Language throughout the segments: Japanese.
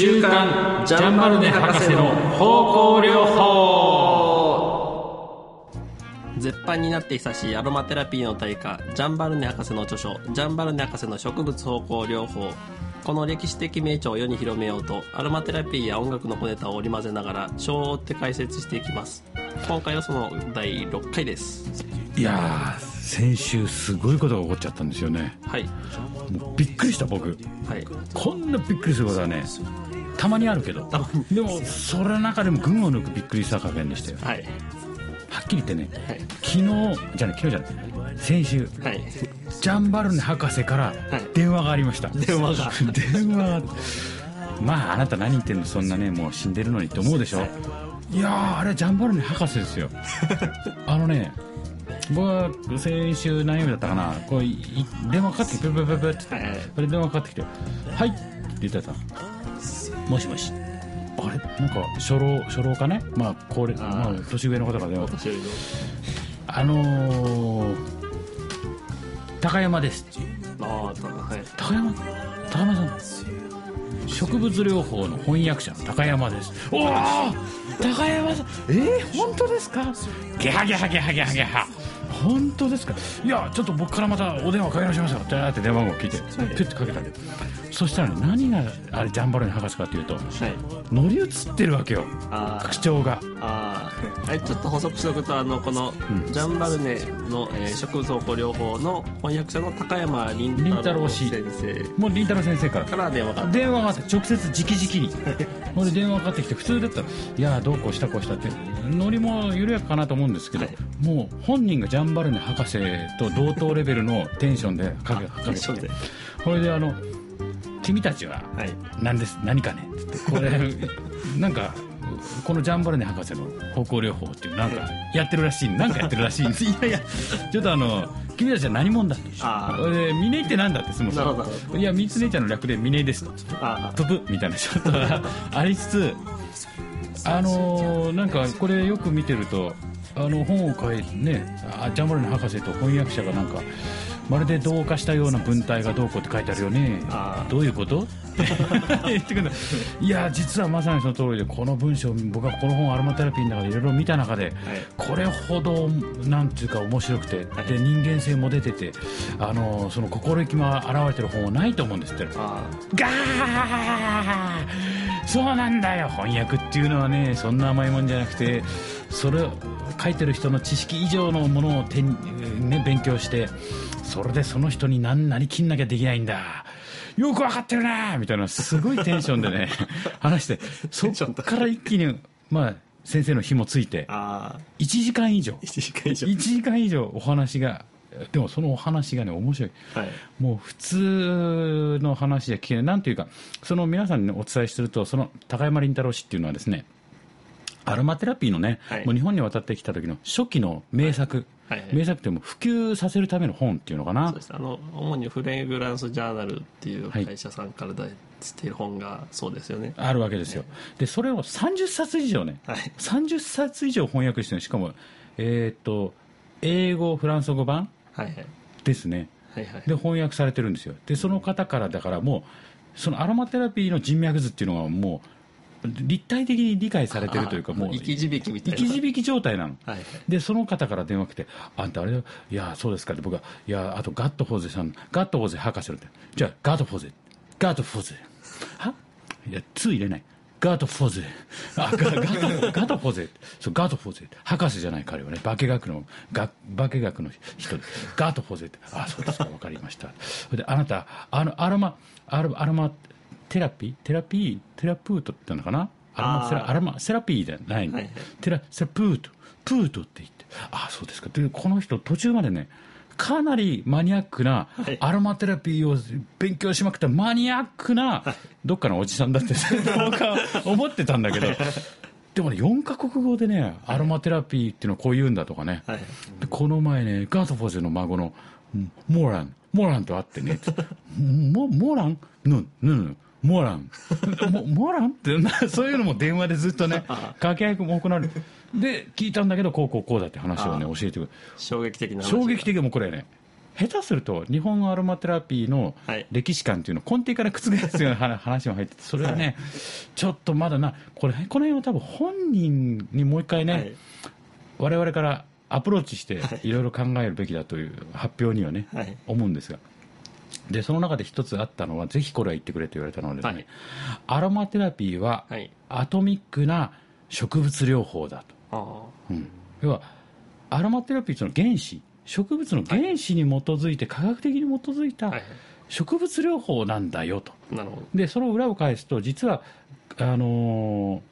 週刊ジャンバルネ博士の方向療法絶版になって久しいアロマテラピーの大家ジャンバルネ博士の著書「ジャンバルネ博士の植物方向療法」この歴史的名著を世に広めようとアロマテラピーや音楽の小ネタを織り交ぜながら章を追って解説していきます。今回はその第6回です。いやー先週すごいことが起こっちゃったんですよね。はい。もうびっくりした僕。はい。こんなびっくりすることはねたまにあるけど。でもそれの中でも群を抜くびっくりした加減でしたよ。はい。はっきり言ってねはい。昨日じゃない昨日じゃない。先週。はい。ジャンバルネ博士から電話がありました、電話が。電話が。まああなた何言ってんのそんなねもう死んでるのにって思うでしょ？い。やーあれジャンバルネ博士ですよ。あのね僕は先週何曜日だったかな。こう電話かかってきてプルプルプルプルって。はいはい。それ電話かかってきて「はい」って言ってたもしもし。あれ？なんか初老初老かね？まあ高齢まあ年上の方が電話あのー、高山ですああたはい高山？高山さん。植物療法の翻訳者。の高山です。おお高山さん。えー、本当ですか？ゲハゲハゲハゲハゲハ。本当ですか？いやちょっと僕からまたお電話かけ直しますよってなって電話番号聞いて。ピュッてかけたけそしたらね何があれジャンバルネ博士かというとはい。乗り移ってるわけよ。口調が。あー。はいちょっと補足しておくとあのこの、ジャンバルネの、えー植物方向療法の翻訳者の高山凛凛太太郎郎氏。先生もう凛太郎先生から。から電話が電話があって直接直々に。俺電話かかってきて普通だったら「いやどうこうしたこうした」って。ノリも緩やかかなと思うんですけど、はい。もう本人がジャンバルネ博士と同等レベルのテンションでかけかけてこれであの「君たちははい。何です何かね」っつってこれ なんかこのジャンバルネ博士の方向療法っていうなんかやってるらしいなんかやってるらしいんです。いやいや。ちょっとあの君たちは何者だと。で峰井って何だってそもそもいや三つ姉ちゃんの略で峰井ですと。あ飛ぶみたいなちょっとありつつ あのーなんかこれよく見てるとあの本を書いてねあジャンバルネ博士と翻訳者がなんかまるで同化したような文体がどうこうって書いてあるよね。どういうこと？言ってくるいや実はまさにその通りでこの文章僕はこの本アロマテラピーの中でいろいろ見た中で、これほどなんていうか面白くて、はい。で人間性も出ててあのその心意気も表れてる本はないと思うんですって。あガーそうなんだよ。翻訳っていうのはねそんな甘いもんじゃなくてそれを書いてる人の知識以上のものを手に、ね、勉強してそれでその人に何なりきんなきゃできないんだ。よくわかってるなみたいなすごいテンションでね 話してそっから一気にまあ先生の火もついてああ1時間以上。1時間以上。1時間以上お話がでもそのお話がね面白い。はい。もう普通の話じゃ聞けない、なんていうか、その皆さんに、ね、お伝えすると、その高山林太郎氏っていうのはですね、アロマテラピーのね、はい。もう日本に渡ってきた時の初期の名作、はい。はい。名作ってもう普及させるための本っていうのかな。そうで、す。あの主にフレグランスジャーナルっていう会社さんから出している本がそうですよね、あるわけですよ。で、それを30冊以上ね、はい。30冊以上翻訳してるしかも、えーっと、英語、フランス語版はいはい。ですね。はいはい。で翻訳されてるんですよ。でその方からだからもうそのアロマテラピーの人脈図っていうのがもう立体的に理解されてるというかあもう生き字引きみたいな。生き字引状態なの、はいはい。でその方から電話来て「あんたあれだいやそうですか」って僕は「いやあとガットフォーゼさんガットフォーゼ博士のって。じゃあガットフォーゼ。ガットフォーゼ。は？いや「2入れない。ガートフォーゼ。あガガガートフォーゼ。そうガートフォーゼ。博士じゃない彼はね。化学のが化学の人でガートフォーゼって。あそうですか。分かりました。それであなたあのアロマアロアロマテラピーテラピーテラプートってのかな？アロマセラアロマセラピーじゃないの、はいはい。テラセラプート。プートって言って。あそうですか。でこの人途中までねかなりマニアックなはい。アロマテラピーを勉強しまくった。マニアックなどっかのおじさんだって僕は思ってたんだけど。でもね4カ国語でねアロマテラピーっていうのをこう言うんだとかね、はい。でこの前ねガートフォーゼの孫のうんモーランモーランと会ってね。モモーラン？ぬぬぬモーラン。モモーラン？ってなそういうのも電話でずっとね 掛け合いも行われる。で聞いたんだけどこうこうこうだって話をね、教えてくる衝撃的な話衝撃的でもうこれね下手すると日本アロマテラピーのはい。歴史観っていうのを根底から覆すような話 話も入っててそれはね、ちょっとまだなこれこの辺は多分本人にもう一回ね、はい。我々からアプローチしていろいろ考えるべきだという発表にはね、はい。思うんですがでその中で一つあったのはぜひこれは言ってくれと言われたのはですね、はい。アロマテラピーははい。アトミックな植物療法だと、あうん。要はアロマテラピーというのは原子植物の原子に基づいて、科学的に基づいた植物療法なんだよと。なるほど。でその裏を返すと実はあの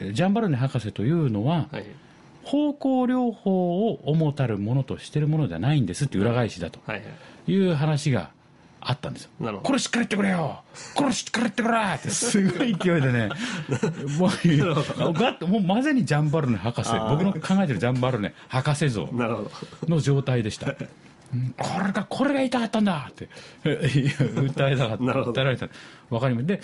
ージャンバルネ博士というのは、はい。方向療法を主たるものとしているものではないんですって裏返しだとはいはい。いう話があったんですよ。これしっかり言ってくれよ。これしっかり言ってくれって。すごい勢いでね、もうガッともうまさにジャンバルネ博士、僕の考えてるジャンバルネ博士像の状態でした。うん。これが、これが言いたかったんだって、訴えたかった、訴えられた。わかります。で、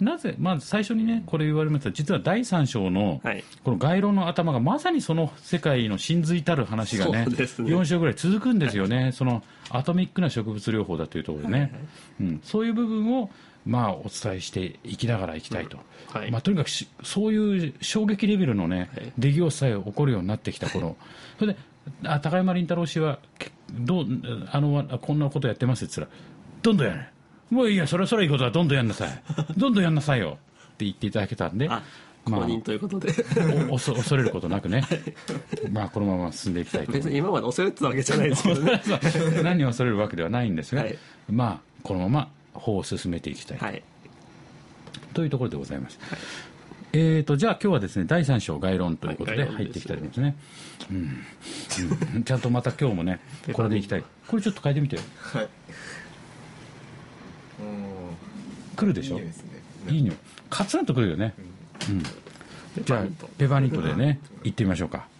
なぜ、まず最初にね、これ言われました。実は第三章の、はいこの概論の頭がまさにその世界の真髄たる話がね、ね4章ぐらい続くんですよね。そのアトミックな植物療法だというところでね。うん、そういう部分を、まあ、お伝えしていきながらいきたいと。うんはいまあ、とにかくしそういう衝撃レベルのね、はい出来事さえ起こるようになってきた頃それであ高山林太郎氏はけどうあのあこんなことやってますって言ったらどんどんやれもういいやそれはそれはいいことはどんどんやんなさい。どんどんやんなさいよ。って言っていただけたんであまあ公認ということで。お恐恐れることなくね、まあこのまま進んでいきたいと別に今まで恐れてたわけじゃないですけどね。何を恐れるわけではないんですが、はい。まあこのまま法を進めていきたい。はい。というところでございます。えー、とじゃあ今日はですね第3章概論ということで入っていきたいと思いますね、うん。うん。ちゃんとまた今日もねこれでいきたい。これちょっと変えてみてよ。はい来るでしょ？いいですね。いい匂い。カツンとくるよね、うん、じゃあペパーニントでね行ってみましょうか。はい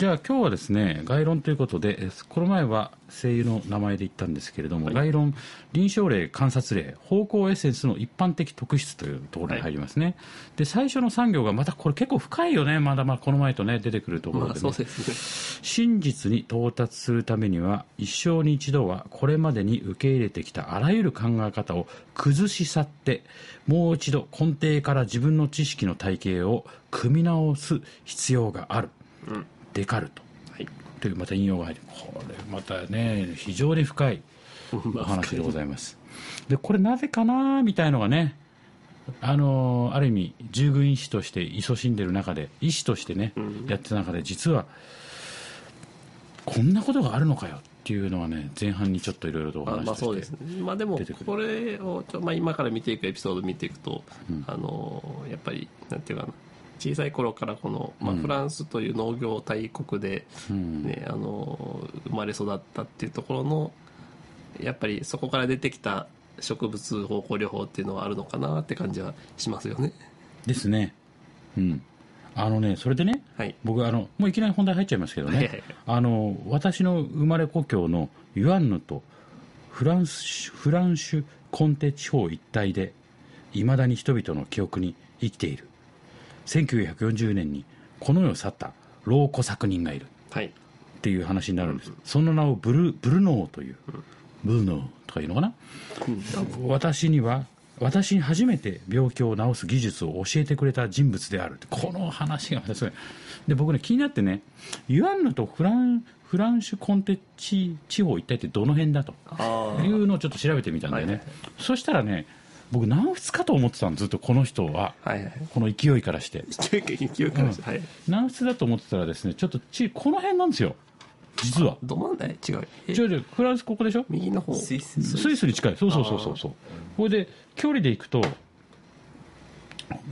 じゃあ今日はですね概論ということでえこの前は声優の名前で言ったんですけれども、概論臨床例観察例方向エッセンスの一般的特質というところに入りますね、で最初の産業がまたこれ結構深いよねまだまだこの前とね出てくるところで、ね。まあそうですね。真実に到達するためには一生に一度はこれまでに受け入れてきたあらゆる考え方を崩し去ってもう一度根底から自分の知識の体系を組み直す必要がある、うんデカルトはい。というまた引用が入ってこれまたね非常に深い お話でございます。でこれなぜかなみたいのがねあのある意味従軍医師として勤しんでる中で医師としてね、やってた中で実はこんなことがあるのかよっていうのはね前半にちょっといろいろとおまあ話しして、まあそうですね、まあ、でもこれをちょ、まあ、今から見ていくエピソードを見ていくと、あのやっぱりなんていうかな小さい頃からこの、まあ、フランスという農業大国で、うん。ねあの生まれ育ったっていうところのやっぱりそこから出てきた植物方向療法っていうのはあるのかなって感じはしますよね。ですね。うん。あのねそれでねはい。僕あのもういきなり本題入っちゃいますけどね、はいはいはい。あの私の生まれ故郷のユアンヌとフランスフランシュコンテ地方一帯でいまだに人々の記憶に生きている1940年にこの世を去った老コ作人がいる。はい。っていう話になるんです、その名をブルブルノーという、ブルノーとかいうのかな、私には私に初めて病気を治す技術を教えてくれた人物であるこの話がまたすごい。で僕ね気になってねユアンヌとフランフランシュコンテ地地方一帯ってどの辺だというのをちょっと調べてみたんだよね、はいはい。そしたらね僕南仏かと思ってたのずっとこの人は。はいはい。この勢いからして。勢いから。して、はい。南仏だと思ってたらですねちょっとちこの辺なんですよ。実は。ど真ん中違う。え？違う違うフランスここでしょ？右の方。スイス。スイスに近い。そうそうそうそうそう。これで距離で行くと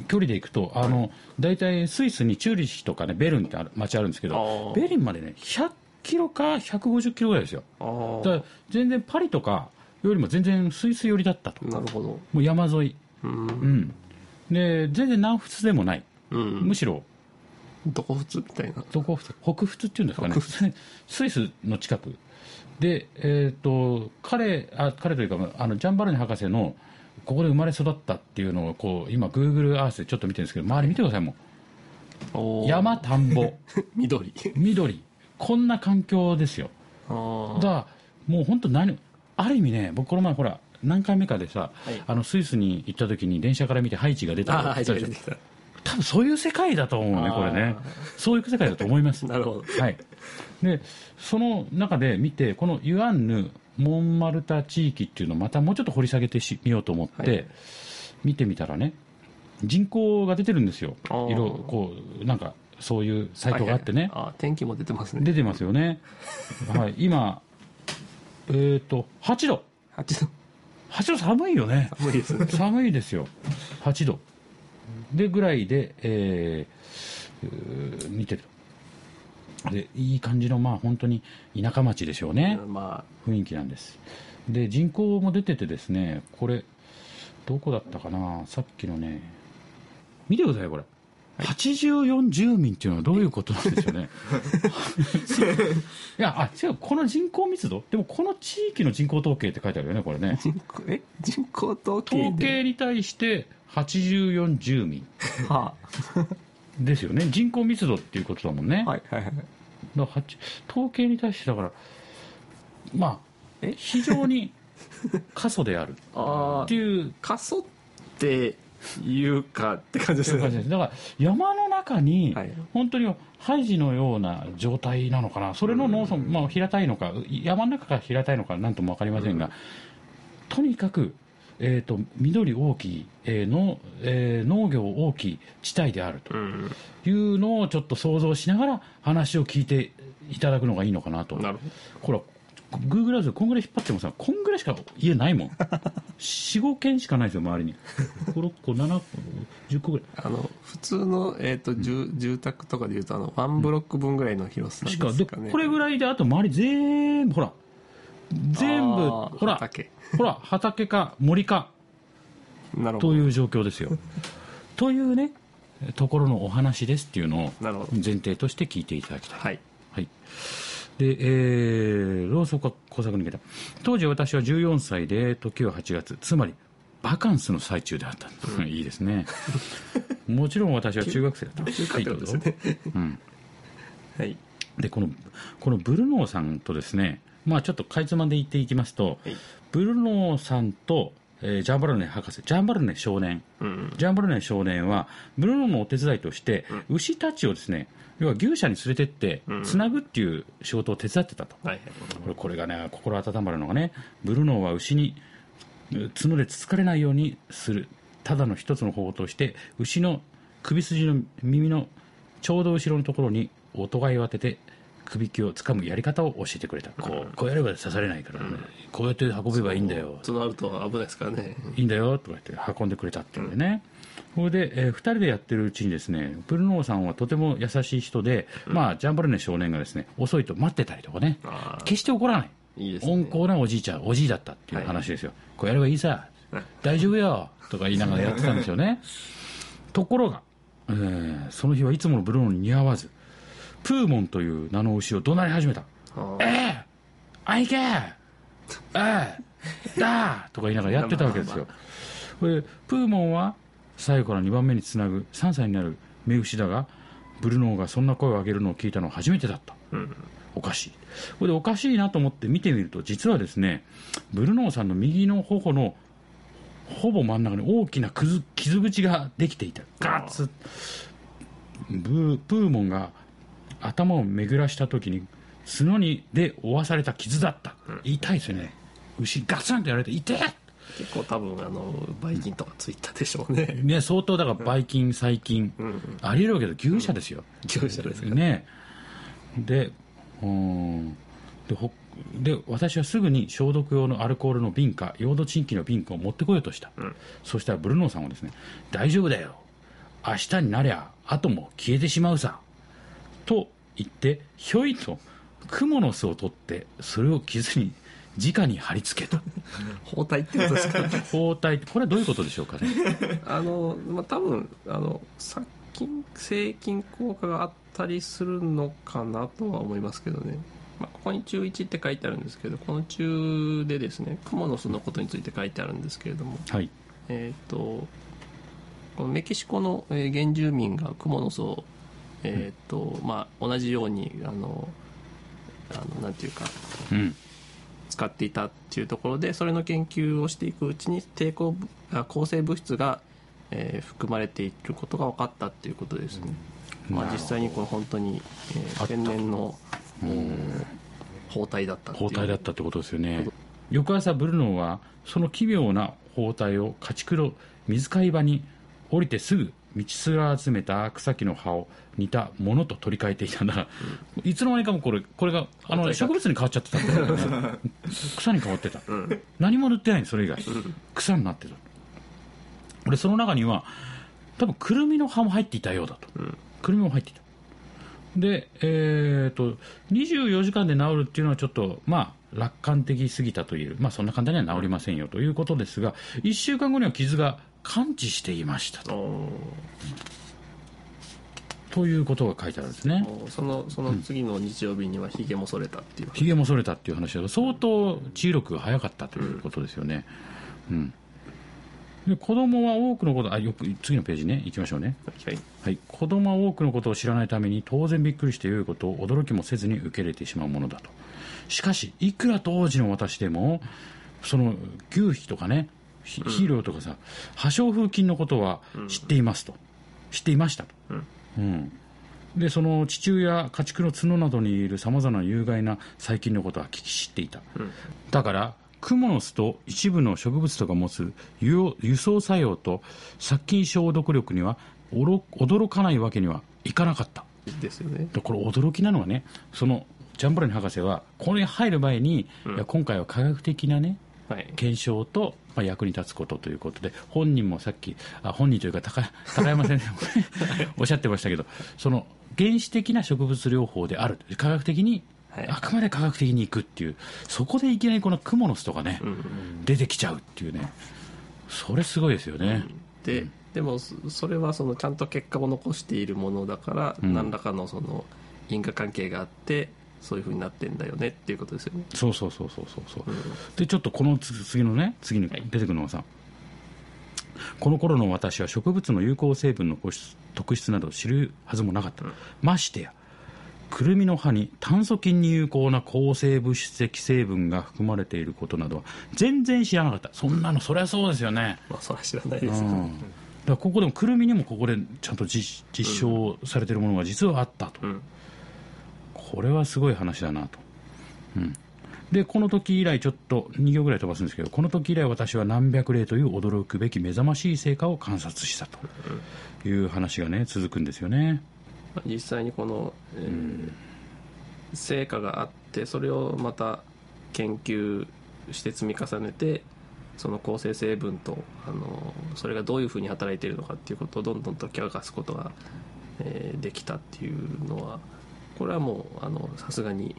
距離で行くとあの大体スイスにチューリッヒとかねベルンってある街あるんですけあどー。ベリンまでね100キロか150キロぐらいですよ。だから全然パリとかよりも全然スイス寄りだったと。なるほど。もう山沿い。うん。うん。で全然南仏でもない、うん。むしろ。どこ普通みたいな。どこ仏？北仏っていうんですかね。北 スイスの近く。でえっ、と彼あ彼というかあのジャンバルネ博士のここで生まれ育ったっていうのをこう今グーグルアースでちょっと見てるんですけど周り見てくださいもう。山田んぼ。緑。緑。こんな環境ですよ。あだからもう本当何ある意味ね僕この前ほら何回目かでさ、はい。あのスイスに行った時に電車から見てハイチが出たあ、はい、言ったでしょ。出てきた。多分そういう世界だと思うねこれね。そういう世界だと思います。なるほど。はい、でその中で見てこのユアンヌモンマルタ地域っていうのをまたもうちょっと掘り下げてしみようと思って、はい。見てみたらね人口が出てるんですよ。色こうなんかそういうサイトがあってね、あ、天気も出てますね。出てますよね、はい、今えっ、と8度。8度。8度寒いよね。無理です。ね。寒いですよ。8度。でぐらいで、えー見てると。でいい感じのまあ本当に田舎町でしょうね、ま雰囲気なんです。で人口も出ててですねこれどこだったかな？さっきのね。見てくださいこれ84住民っていうのはどういうことなんでしょうね。いやあ違うこの人口密度？でもこの地域の人口統計って書いてあるよねこれね。あ、人口、え？人口統計で。統計に対して84住民。はですよね。人口密度っていうことだもんね、あ、はい、はい、はい。だからはち統計に対してだからまあえ？非常に過疎である。あっていう。過疎っていうかって感じですね。だから山の中にはい。本当にハイジのような状態なのかな。それの農村、まあ、平たいのか山の中が平たいのかなんとも分かりませんが、とにかく、えー、と緑大きい、えーのえー農業大きい地帯であるとうん。いうのをちょっと想像しながら話を聞いていただくのがいいのかなと。なるほらグーグルアーズこんぐらい引っ張ってもさこんぐらいしか家ないもん45軒しかないですよ周りに56個7個10個ぐらい。あの、普通の、えっ、と、住、住宅とかで言うと、あの、ワンブロック分ぐらいの広さですしかね。かでこれぐらいであと周り全部ほら全部ほら畑ほら畑か森かなるほど。という状況ですよというねところのお話ですっていうのを前提として聞いていただきたいはい。はい。で、えー、ローソク工作に行けた。当時私は14歳で、時は8月、つまり、バカンスの最中であった。いいですね。もちろん私は中学生だった。中はい、どうぞ学です。ね。うん。はい。で、この、このブルノーさんとですね、まあちょっとかいつまんで言っていきますと、はいブルノーさんと、えージャンバルネ博士、ジャンバルネ少年、うん。ジャンバルネ少年は、ブルノーのお手伝いとして、牛たちをですね、要は牛舎に連れてって、つなぐっていう仕事を手伝ってたと。はいはい。これがね、心温まるのがね、ブルノーは牛にう角でつつかれないようにする、ただの一つの方法として、牛の首筋の耳のちょうど後ろのところに、音がいを当てて、首輝をつかむやり方を教えてくれた。こう、こうやれば刺されないからね、こうやって運べばいいんだよ。となると危ないですからね。いいんだよとか言って運んでくれたっていうんでね、それで、え2人でやってるうちにですねブルノーさんはとても優しい人で、まあ、ジャンバルネ少年がですね遅いと待ってたりとかね。決して怒らない。いいですね。温厚なおじいちゃんおじいだったっていう話ですよ、こうやればいいさ。はい大丈夫よ。とか言いながらやってたんですよね。ところが、えーその日はいつものブルノーに似合わずプーモンという名の牛を怒鳴り始めた。あええ。あいけええ。だ。とか言いながらやってたわけですよ。これプーモンは最後から2番目につなぐ3歳になる目牛だがブルノーがそんな声を上げるのを聞いたのは初めてだった。うん。おかしい。これでおかしいなと思って見てみると実はですねブルノーさんの右の頬のほぼ真ん中に大きな傷口ができていた。ガッ。ツブープーモンが頭を巡らした時に角にで負わされた傷だった、痛いですよね。牛ガツンとやられて痛い！結構多分、あの、バイキンとかついたでしょうね。ね相当だからばい菌細菌、ありえるわけど牛舎ですよ、業者です。ね。でうー。んでほで私はすぐに消毒用のアルコールの瓶かヨードチンキの瓶かを持ってこようとした、そしたらブルノーさんはですね大丈夫だよ。明日になりゃ後も消えてしまうさと言ってひょいとクモの巣を取ってそれを傷に直に貼り付けた。包帯ってことですか包帯これはどういうことでしょうかね？あの、まあ、多分、あの、殺菌、制菌効果があったりするのかなとは思いますけどね。まあ、ここに中1って書いてあるんですけど、この中でですね、クモの巣のことについて書いてあるんですけれども、はい。えっ、と、このメキシコの、えー原住民がクモの巣を、えっ、と、まあ、同じように、あの、あのなんていうかうん。使っていたっていうところでそれの研究をしていくうちに抵抗抗生物質が、えー含まれていることが分かったっていうことですね、まあ、実際にこれ本当に、えー天然の、お包帯だった包帯だったってことですよね。翌朝ブルノーはその奇妙な包帯を家畜の水飼い場に降りてすぐ道すが集めた草木の葉を似たものと取り替えていたんだから、いつの間にかもこれこれがあの植物に変わっちゃってたんだよね。草に変わってた、何も塗ってないのそれ以外、草になってた。俺その中には多分くるみの葉も入っていたようだと、くるみも入っていた。で、えー、と24時間で治るっていうのはちょっと、まあ、楽観的すぎたという、まあ、そんな簡単には治りませんよということですが、1週間後には傷が完治していましたと。おということが書いてあるんですね。ーそのその次の日曜日にはひげも剃れたっていう、ひげも剃れたっていう話だと相当治癒力が早かったということですよね。うん。で子供は多くのことあよく次のページね。行きましょうね。はい。はい、子供は多くのことを知らないために当然びっくりして良いことを驚きもせずに受け入れてしまうものだと。しかしいくら当時の私でもその牛皮とかねひ肥料とかさ破傷風菌のことは知っていますと、知っていましたと、うん。でその地中や家畜の角などにいるさまざまな有害な細菌のことは聞き知っていた、だからクモの巣と一部の植物とが持つ輸輸送作用と殺菌消毒力にはおろ驚かないわけにはいかなかった。ですよね。でこれ驚きなのはねそのジャンバラニ博士はこれに入る前に、いや今回は科学的なねはい検証と、まあ、役に立つことということで本人もさっきあ本人というか高高山先生もおっしゃってましたけどその原始的な植物療法である科学的に、はい。あくまで科学的にいくっていうそこでいきなりこのクモの巣とかね、出てきちゃうっていうね。それすごいですよね、で、でもそそれはそのちゃんと結果を残しているものだから、ん。何らかのその因果関係があってそういうふうになってんだよねっていうことですよね。そうそうそうそうそうそう、でちょっとこのつ次のね次に出てくるのがさ、この頃の私は植物の有効成分の特質などを知るはずもなかった、ましてやくるみの葉に炭疽菌に有効な抗生物質的成分が含まれていることなどは全然知らなかった。そんなのそりゃそうですよね。まあそれは知らないですけど、うん、だからここでもくるみにもここでちゃんと実実証されているものが実はあったと、んこれはすごい話だなと、うん、でこの時以来ちょっと2行ぐらい飛ばすんですけどこの時以来私は何百例という驚くべき目覚ましい成果を観察したと。いう話がね続くんですよね。実際にこの、えー成果があってそれをまた研究して積み重ねてその構成成分とあのそれがどういうふうに働いているのかっていうことをどんどんと明かすことが、えーできたっていうのはこれはもうあのさすがに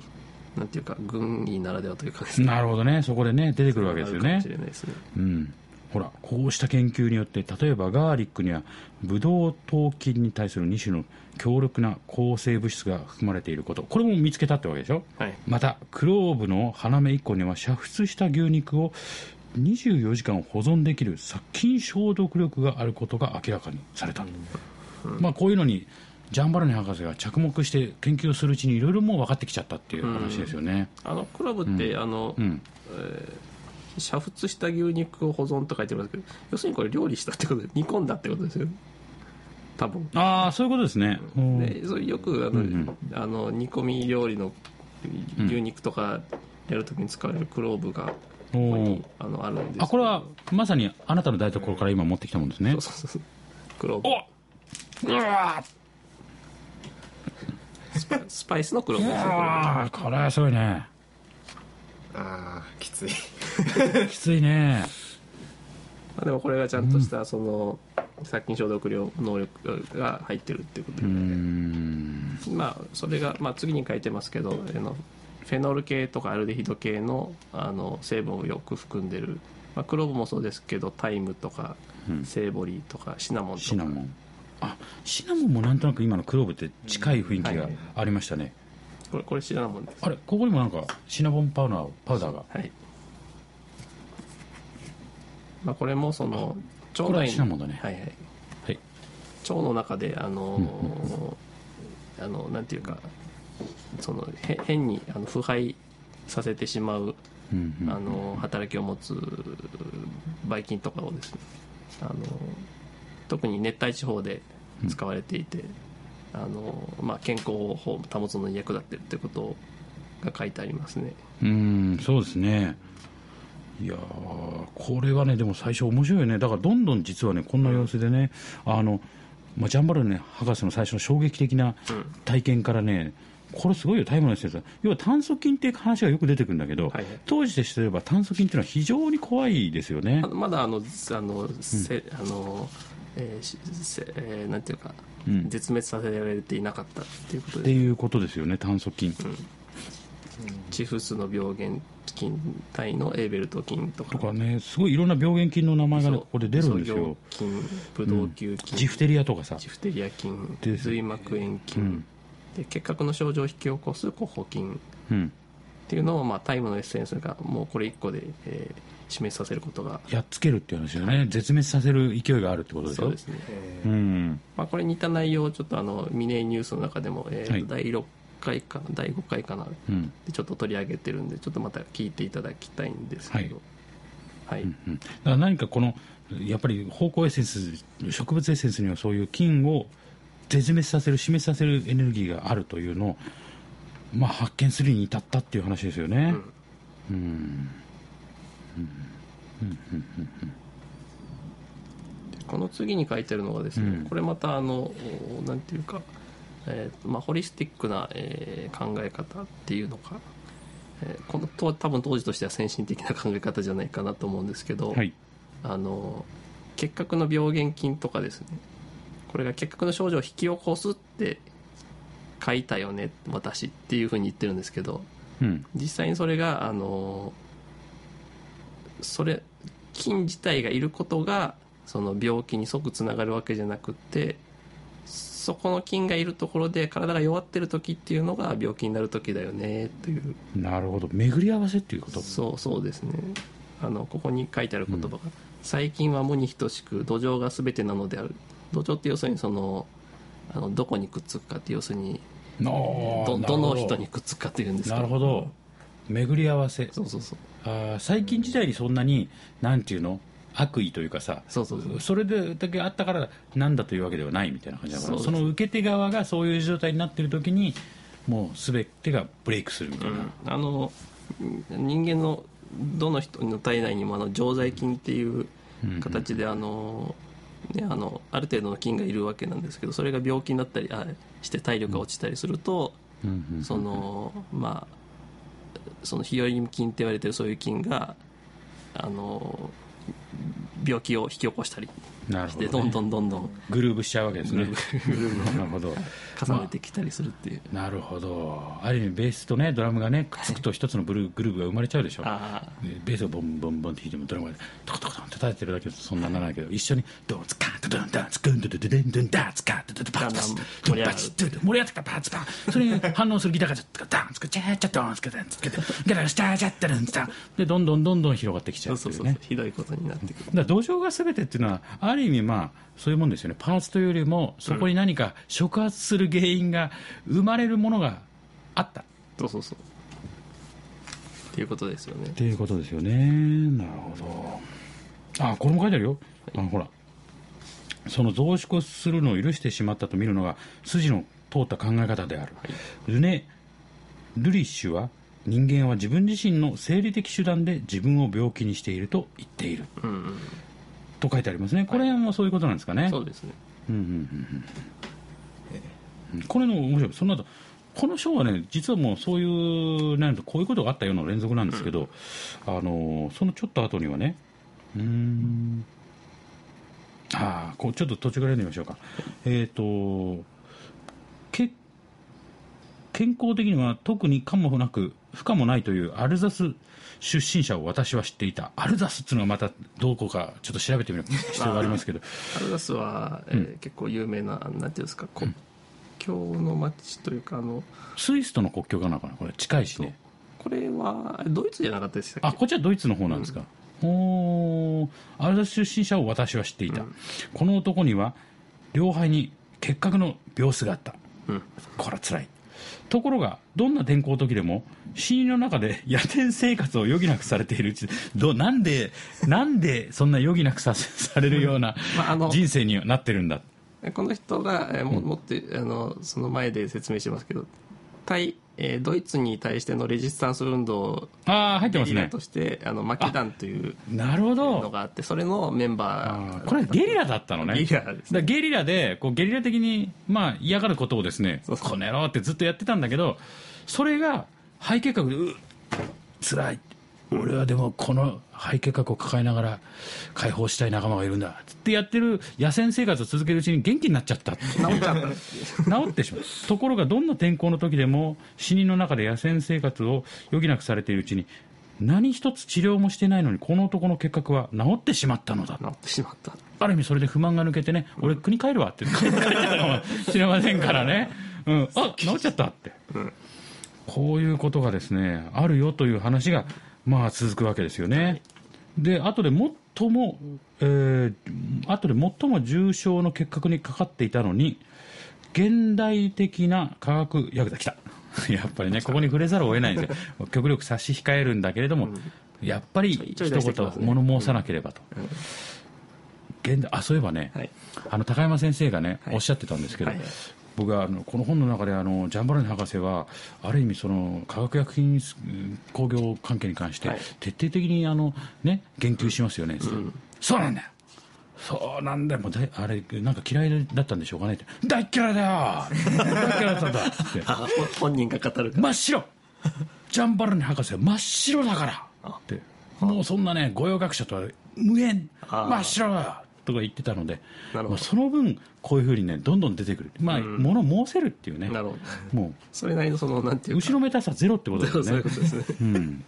なんていうか軍医ならではというかですね。なるほどね。そこでね出てくるわけですよね。ね。うん、ほらこうした研究によって例えばガーリックにはブドウ糖菌に対する2種の強力な抗生物質が含まれていること。これも見つけたってわけでしょ、はい。またクローブの花芽1個には煮沸した牛肉を24時間保存できる殺菌消毒力があることが明らかにされた、まあ、こういうのにジャンバラニ博士が着目して研究するうちにいろいろもう分かってきちゃったっていう話ですよね、あのクラブって、あの、うん。煮沸した牛肉を保存と書いてますけど要するにこれ料理したってことで煮込んだってことですよ多分。ああそういうことですね、うん。でそれよくあの、あの煮込み料理の牛肉とかやるときに使われるクローブがここにあのあるんですあこれはまさにあなたの台所から今持ってきたもんですね。そうそうそう。クローブ。うわスパスパイスのクローブですねこれはあーこれはすごいね。ああきつい。きついね。まあでもこれがちゃんとしたその殺菌消毒量能力が入ってるっていうことで、うーん。まあそれが、まあ、次に書いてますけどあのフェノール系とかアルデヒド系のあの成分をよく含んでる、まあ、クローブもそうですけどタイムとか、セーボリーとかシナモンとか。シナモンあシナモンもなんとなく今のクローブって近い雰囲気がはい。ありましたね、これこれシナモンです。あれここにもなんかシナモンパウダーパウダーが？はい、まあ、これもその腸内シナモンだね。はいはい。はい。腸の中であの、あのなんていうかそのへ変にあの腐敗させてしまううんうんあの働きを持つばい菌とかをですねあの特に熱帯地方で使われていて、あのまあ、健康を保つのに役立ってるということが書いてありますね。うんそうですね。いやーこれはねでも最初面白いよね。だからどんどん実はねこんな様子でね、あのまあ、ジャンバルネ博士の最初の衝撃的な体験からね、これすごいよ、タイムの施設要は炭疽菌っていう話がよく出てくるんだけど、はい当時でしてれば炭疽菌っていうのは非常に怖いですよね。あ。まだあのあの、せあのえーえーなんていうか、うん。絶滅させられていなかったっていうことってでいうことですよね、炭疽菌。チフスの病原菌体のエーベルト菌とか。とかね、すごいいろんな病原菌の名前がね、ここで出るんですよ。菌ブドウ球菌、ジフテリアとかさ。ジフテリア菌。髄膜炎菌、うん。で結核の症状を引き起こすコホ菌。うん。っていうのを、まあ、タイムのエッセンスがもうこれ1個で、えー示させることがやっつけるっていう話よね。絶滅させる勢いがあるってことですよ。そうですね、うん。まあ、これ似た内容をちょっとあのミネニュースの中でも、えーはい第6回かな第5回かなうん。でちょっと取り上げてるんでちょっとまた聞いていただきたいんですけどはい、うんだから何かこのやっぱり芳香エッセンス植物エッセンスにはそういう菌を絶滅させる死滅させるエネルギーがあるというのを、まあ、発見するに至ったっていう話ですよね。うん。この次に書いてるのがですね、うん。これまたあのおなん。ていうか、えーまあ、ホリスティックな、えー考え方っていうのか、えーこのと多分当時としては先進的な考え方じゃないかなと思うん。ですけど、はいあの結核の病原菌とかですねこれが結核の症状を引き起こすって書いたよね私っていうふうに言ってるんですけどうん。実際にそれがあのそれ菌自体がいることがその病気に即つながるわけじゃなくってそこの菌がいるところで体が弱ってる時っていうのが病気になる時だよねという。なるほど。巡り合わせっていうこと？そうそうですね。あのここに書いてある言葉が「細菌は無に等しく土壌が全てなのである」土壌って要するにそのあのどこにくっつくかって要するにのどど。の人にくっつくかっていうんですけなるほど。巡り合わせ。そうそうそう。あー最近時代にそんなになんていうの？悪意というかさそうそうそう。それでだけあったからなんだというわけではないみたいな感じだからその受け手側がそういう状態になっている時にもう全てがブレイクするみたいな、あの人間のどの人の体内にもあの常在菌っていう形であの、ね、あのある程度の菌がいるわけなんですけどそれが病気になったりあして体力が落ちたりすると、そのまあその日和見菌って言われてるそういう菌があの病気を引き起こしたりしてなるほど、んどんどんどん。グルーブしちゃうわけですね。なるほど。重ねてきたりするっていう、なるほど。ある意味ベースとねドラムがねくっつくと一つのブルーグルーブが生まれちゃうでしょ。ああ。でベースをボンボンボンって弾いてもドラムがトコトコトコ叩いてるだけだとそんなならないけど一緒にドンツカードドンダンツクンドドドドンドンダンツカードドドパツパツドンパツドン盛り上がってきたパツパそれに反応するギターがチャッとかダンツカチャーチャドンツカダンツカガラガラスターチャッタルンツタでどんどんどんどん広がってきちゃそううっていうねそうそうひどいことになってくるだから土壌が全てっていうのはある意味まあそういうもんですよね。パーツというよりもそこに何か触発する原因が生まれるものがあった。そうそうそう。っていうことですよね。っていうことですよね。なるほど。あこれも書いてあるよ。あのほら。その増殖するのを許してしまったと見るのが筋の通った考え方である、ルネ・ルリッシュは人間は自分自身の生理的手段で自分を病気にしていると言っている、うんうんと書いてありますね。これもそういうことなんですかね、そうですね。うんうんうんうん。これの面白い。その後この章はね実はもうそういうなんとこういうことがあったような連続なんですけど、あのそのちょっと後にはねうーん。ああこうちょっと途中から読んでみましょうか。えっ、とけ健康的には特に可もなく不可もないというアルザス出身者を私は知っていた。アルザスっていうのはまたどこかちょっと調べてみる必要がありますけど。アルザスは、えー結構有名ななんていうんですか国境の町というかあのスイスとの国境かなこれ。これ近いしね。これはドイツじゃなかったでしたっけ？あこっちはドイツの方なんですか、おーアルザス出身者を私は知っていた、この男には両肺に結核の病巣があった。うん。これは辛いところがどんな天候の時でも死人の中で野天生活を余儀なくされているうちどなんでなんでそんな余儀なくさせされるような人生になってるんだ？この人が、えーももっとあのその前で説明してますけど対、えードイツに対してのレジスタンス運動ああ入ってますね。としてあのマケダンというなるほのどがあってそれのメンあバーーこれゲリラだったのね。ゲリラですね。ゲリラでこうゲリラ的に、まあ、嫌がることをですねそうこの野郎ってずっとやってたんだけどそれが肺結核でう辛い俺はでもこの肺結核を抱えながら解放したい仲間がいるんだってやってる野戦生活を続けるうちに元気になっちゃった。治っちゃった。治ってしまうところがどんな天候の時でも死人の中で野戦生活を余儀なくされているうちに何一つ治療もしてないのにこの男の結核は治ってしまったのだ。治ってしまった。ある意味それで不満が抜けてね、俺国帰るわって帰っちゃったかもしれませんからね、うん、あ治っちゃったって、こういうことがですねあるよという話がまあ続くわけですよね、で後で最も、えー、後で最も重症の結核にかかっていたのに現代的な化学薬剤きた。やっぱりねここに触れざるを得ないんですよ。極力差し控えるんだけれども、やっぱり一言物申さなければと、現代あそういえばね、はい。あの高山先生がね、はい。おっしゃってたんですけど、はい僕はあのこの本の中であのジャンバルネ博士はある意味その化学薬品うん工業関係に関してはい。徹底的にあの、ね、言及しますよね、そうなんだよ。そうなんだよ。もうだいあれなんか嫌いだったんでしょうかね。って大っ嫌いだよ。大っ嫌いだったんだ。って。本人が語る真っ白。ジャンバルネ博士は真っ白だから。って。もうそんなね御用学者とは無縁。真っ白だとか言ってたのでまあその分こういうふうにねどんどん出てくる。まあ、もの申せるっていうね。なるほど。もそれなりのそのなんていう後ろめたさゼロってことですそういうことですね。うん。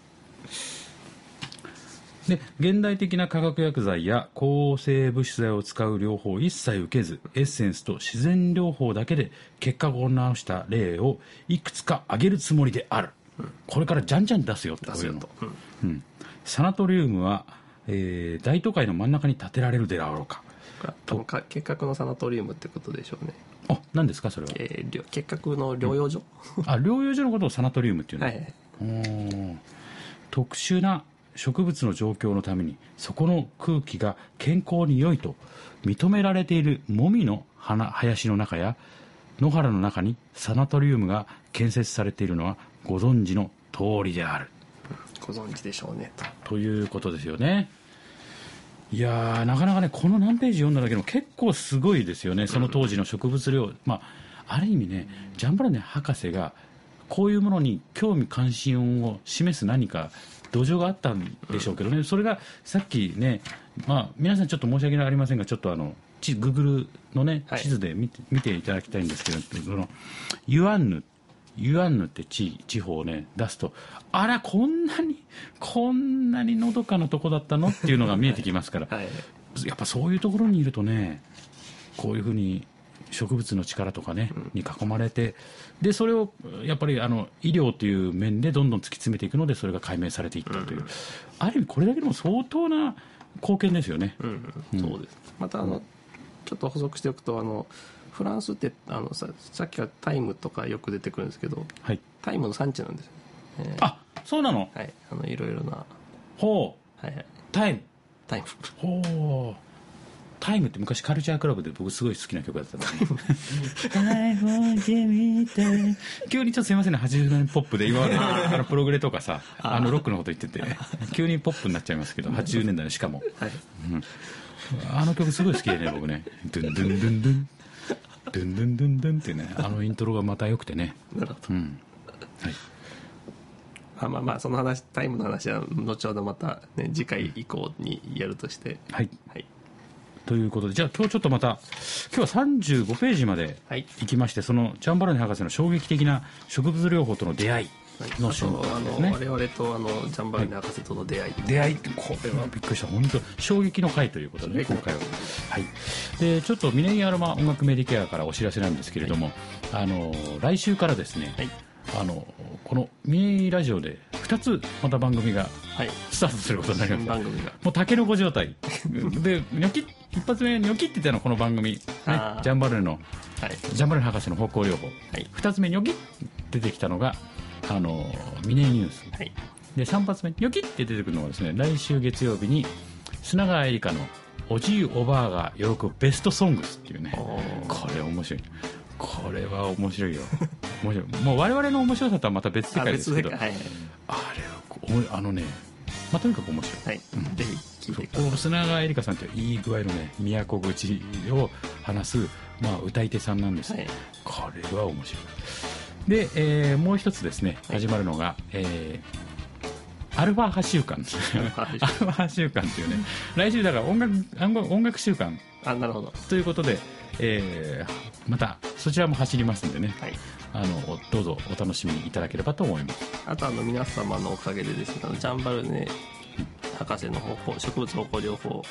で現代的な化学薬剤や抗生物質剤を使う療法を一切受けずエッセンスと自然療法だけで結果を直した例をいくつか挙げるつもりである、これからじゃんじゃん出すよってこういうの。うん。うん、サナトリウムは、えー大都会の真ん中に建てられるであろうか。多分か結核のサナトリウムってことでしょうね、あ何ですかそれは？えー結核の療養所、あ療養所のことをサナトリウムっていうの、はい特殊な植物の状況のためにそこの空気が健康に良いと認められているモミの花林の中や野原の中にサナトリウムが建設されているのはご存知の通りである。ご存知でしょうねと。ということですよねいやーなかなかねこの何ページ読んだだけでも結構すごいですよね。その当時の植物量、まあ、ある意味ねジャンバラネ博士がこういうものに興味関心を示す何か土壌があったんでしょうけどね、それがさっきね、まあ、皆さんちょっと申し訳ありませんがちょっとあの地グーグルのねはい。地図で見て,、見ていただきたいんですけどそのユアンヌユアンヌって地地方をね出すとあらこんなにこんなにのどかなとこだったのっていうのが見えてきますから、はい。やっぱそういうところにいるとねこういうふうに植物の力とかね、に囲まれてでそれをやっぱりあの医療という面でどんどん突き詰めていくのでそれが解明されていったという、ある意味これだけでも相当な貢献ですよね、うん。うん、そうですまたあのちょっと補足しておくとあのフランスってあのささっきからタイムとかよく出てくるんですけどはい。タイムの産地なんですよ、えー。あそうなの？はい。あのいろいろな、ほう。はいはい、タイム。タイム。ほう。タイムって昔カルチャークラブで僕すごい好きな曲だったの急にちょっとすいませんね80年ポップで今まであのプログレとかさあのロックのこと言ってて急にポップになっちゃいますけど80年代のしかも。はい。あの曲すごい好きでね僕ね。ドゥンドゥンドゥンドゥンドゥンドゥンドゥンドゥンってね。あのイントロがまた良くてね。なるほど。うん。はい。あまあまあその話タイムの話は後ほどまた、ね、次回以降にやるとして。はい。はい。ということでじゃあ今日ちょっとまた今日は35ページまではい。行きましてそのジャンバラネ博士の衝撃的な植物療法との出会いのあ瞬とあの、間ですね。我々とあのジャンバルネ博士との出会い、出会いってこれは。びっくりした。本当衝撃の回ということでね今回は。はい。でちょっと峰木アロマ音楽メディケアからお知らせなんですけれども、あの来週からですね、はい。あのこの峰木ラジオで2つまた番組がはい。スタートすることになりま新した番組が。もうタケノコ状態。でニョキ一発目ニョキって言ったのはこの番組、ねジャンバルネのはい。ジャンバルネ博士の方向療法、はい。2つ目ニョキ出てきたのがあのミネニュース。はい。で3発目ニョキって出てくるのがですね来週月曜日に砂川えりかの「おじいおばあが喜ぶベストソングス」っていうね。これ面白い。これは面白いよ。面白い。もう我々の面白さとはまた別世あ界ですけど。別でかはいあれはあのね、まあ、とにかく面白い。はい、ぜひ聞い砂川えりかさんっていい具合のね都口を話す、まあ、歌い手さんなんです、はい。これは面白いで、えーもう一つですねはい。始まるのが、えーアルファ派週間。アルファ派週間。っていうね来週だから音楽音楽音楽週間。あなるほど。ということで、えーまたそちらも走りますんでね。はい。あのどうぞお楽しみいただければと思います。あとあの皆様のおかげでですねジャンバルネ博士の方向植物方向療法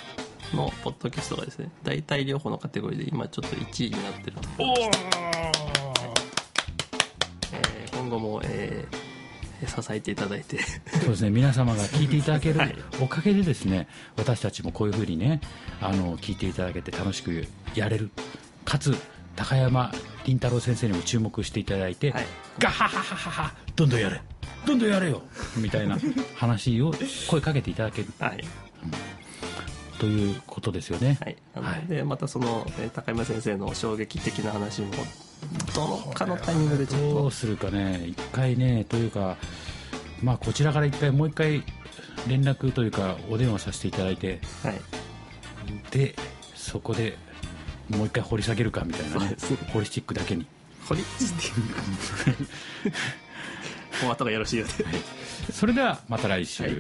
のポッドキャストがですね大体療法のカテゴリーで今ちょっと1位になってると思いますえー。今後も、えー支えていただいて。そうですね。皆様が聞いていただける はい。おかげでですね私たちもこういうふうにねあの聞いていただけて楽しくやれる。かつ高山凛太郎先生にも注目していただいて、はい。ガハハハハハどんどんやれ。どんどんやれよ。みたいな話を声かけていただける。はい、ということですよね、はい、なはい。のでまたその、えー高山先生の衝撃的な話もどのかのタイミングでちょっと。どうするかね。一回ねというかまあこちらから一回もう一回連絡というかお電話させていただいて。はい。でそこでもう一回掘り下げるかみたいなね。ホリスティックだけに。ホリスティック。お後がよろしいようでそれではまた来週、はい